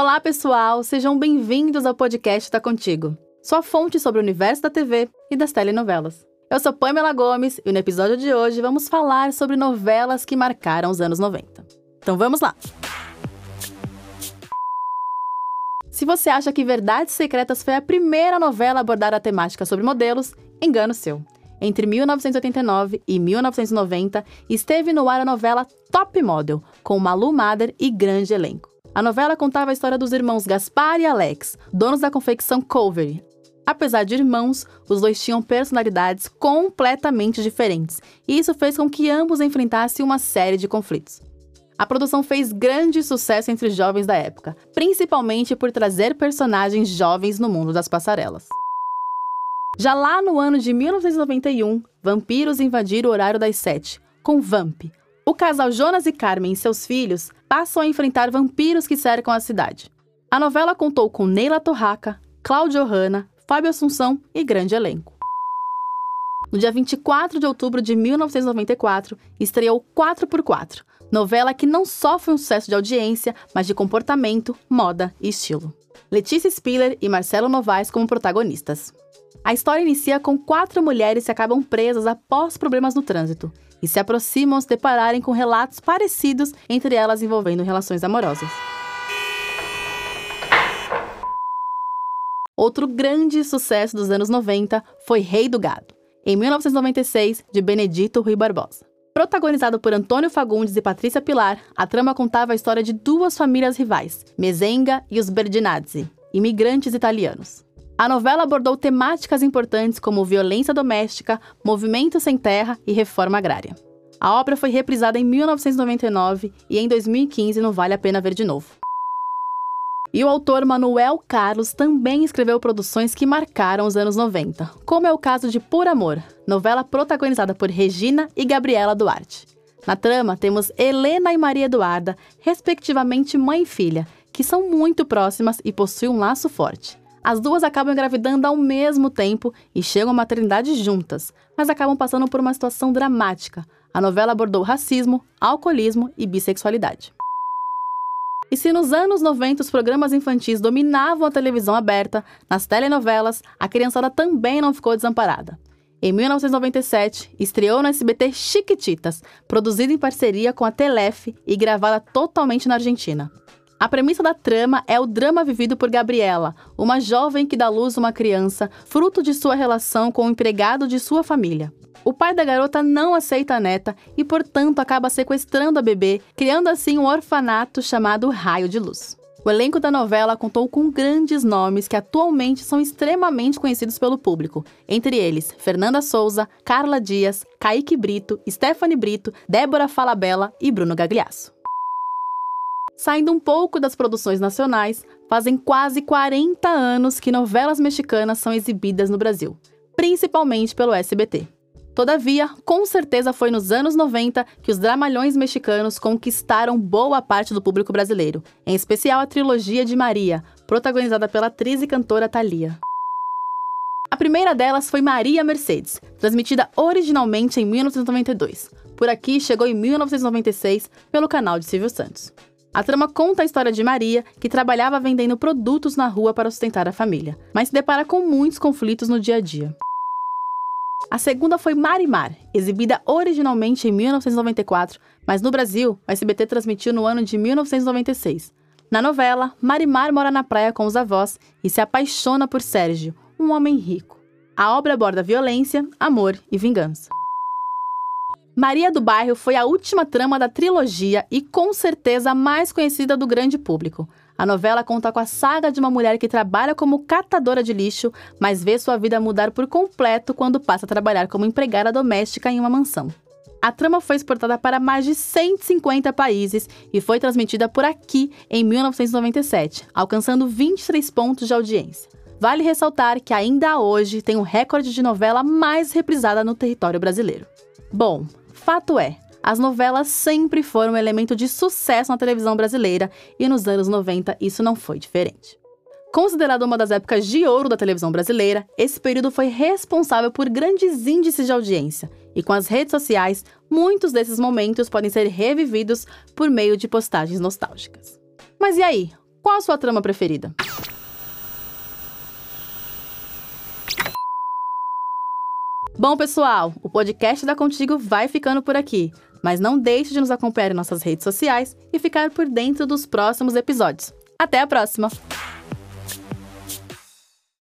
Olá, pessoal! Sejam bem-vindos ao podcast Tá Contigo, sua fonte sobre o universo da TV e das telenovelas. Eu sou Pamela Gomes e no episódio de hoje vamos falar sobre novelas que marcaram os anos 90. Então vamos lá! Se você acha que Verdades Secretas foi a primeira novela a abordar a temática sobre modelos, engano seu. Entre 1989 e 1990, esteve no ar a novela Top Model, com Malu Mader e grande elenco. A novela contava a história dos irmãos Gaspar e Alex, donos da confecção Covery. Apesar de irmãos, os dois tinham personalidades completamente diferentes, e isso fez com que ambos enfrentassem uma série de conflitos. A produção fez grande sucesso entre os jovens da época, principalmente por trazer personagens jovens no mundo das passarelas. Já lá no ano de 1991, vampiros invadiram o horário das sete, com Vamp, o casal Jonas e Carmen e seus filhos passam a enfrentar vampiros que cercam a cidade. A novela contou com Neila Torraca, Cláudio Hanna, Fábio Assunção e grande elenco. No dia 24 de outubro de 1994, estreou 4x4, novela que não só foi um sucesso de audiência, mas de comportamento, moda e estilo. Letícia Spiller e Marcelo Novaes como protagonistas. A história inicia com quatro mulheres que acabam presas após problemas no trânsito e se aproximam ao se depararem com relatos parecidos entre elas envolvendo relações amorosas. Outro grande sucesso dos anos 90 foi Rei do Gado, em 1996, de Benedito Rui Barbosa. Protagonizado por Antônio Fagundes e Patrícia Pilar, a trama contava a história de duas famílias rivais, Mezenga e os Berdinazzi, imigrantes italianos. A novela abordou temáticas importantes como violência doméstica, movimento sem terra e reforma agrária. A obra foi reprisada em 1999 e em 2015 não vale a pena ver de novo. E o autor Manuel Carlos também escreveu produções que marcaram os anos 90, como é o caso de Por Amor, novela protagonizada por Regina e Gabriela Duarte. Na trama, temos Helena e Maria Eduarda, respectivamente mãe e filha, que são muito próximas e possuem um laço forte. As duas acabam engravidando ao mesmo tempo e chegam à maternidade juntas, mas acabam passando por uma situação dramática. A novela abordou racismo, alcoolismo e bissexualidade. E se nos anos 90 os programas infantis dominavam a televisão aberta, nas telenovelas a criançada também não ficou desamparada. Em 1997, estreou no SBT Chiquititas, produzida em parceria com a Telef e gravada totalmente na Argentina. A premissa da trama é o drama vivido por Gabriela, uma jovem que dá luz a uma criança, fruto de sua relação com o empregado de sua família. O pai da garota não aceita a neta e, portanto, acaba sequestrando a bebê, criando assim um orfanato chamado Raio de Luz. O elenco da novela contou com grandes nomes que atualmente são extremamente conhecidos pelo público, entre eles Fernanda Souza, Carla Dias, Kaique Brito, Stephanie Brito, Débora Falabella e Bruno Gagliasso. Saindo um pouco das produções nacionais, fazem quase 40 anos que novelas mexicanas são exibidas no Brasil, principalmente pelo SBT. Todavia, com certeza foi nos anos 90 que os dramalhões mexicanos conquistaram boa parte do público brasileiro, em especial a trilogia de Maria, protagonizada pela atriz e cantora Thalia. A primeira delas foi Maria Mercedes, transmitida originalmente em 1992. Por aqui chegou em 1996 pelo canal de Silvio Santos. A trama conta a história de Maria, que trabalhava vendendo produtos na rua para sustentar a família, mas se depara com muitos conflitos no dia a dia. A segunda foi Marimar, exibida originalmente em 1994, mas no Brasil, o SBT transmitiu no ano de 1996. Na novela, Marimar mora na praia com os avós e se apaixona por Sérgio, um homem rico. A obra aborda violência, amor e vingança. Maria do Bairro foi a última trama da trilogia e com certeza a mais conhecida do grande público. A novela conta com a saga de uma mulher que trabalha como catadora de lixo, mas vê sua vida mudar por completo quando passa a trabalhar como empregada doméstica em uma mansão. A trama foi exportada para mais de 150 países e foi transmitida por aqui em 1997, alcançando 23 pontos de audiência. Vale ressaltar que ainda hoje tem o recorde de novela mais reprisada no território brasileiro. Bom, Fato é, as novelas sempre foram um elemento de sucesso na televisão brasileira e nos anos 90 isso não foi diferente. Considerado uma das épocas de ouro da televisão brasileira, esse período foi responsável por grandes índices de audiência, e com as redes sociais, muitos desses momentos podem ser revividos por meio de postagens nostálgicas. Mas e aí? Qual a sua trama preferida? Bom, pessoal, o podcast da Contigo vai ficando por aqui. Mas não deixe de nos acompanhar em nossas redes sociais e ficar por dentro dos próximos episódios. Até a próxima!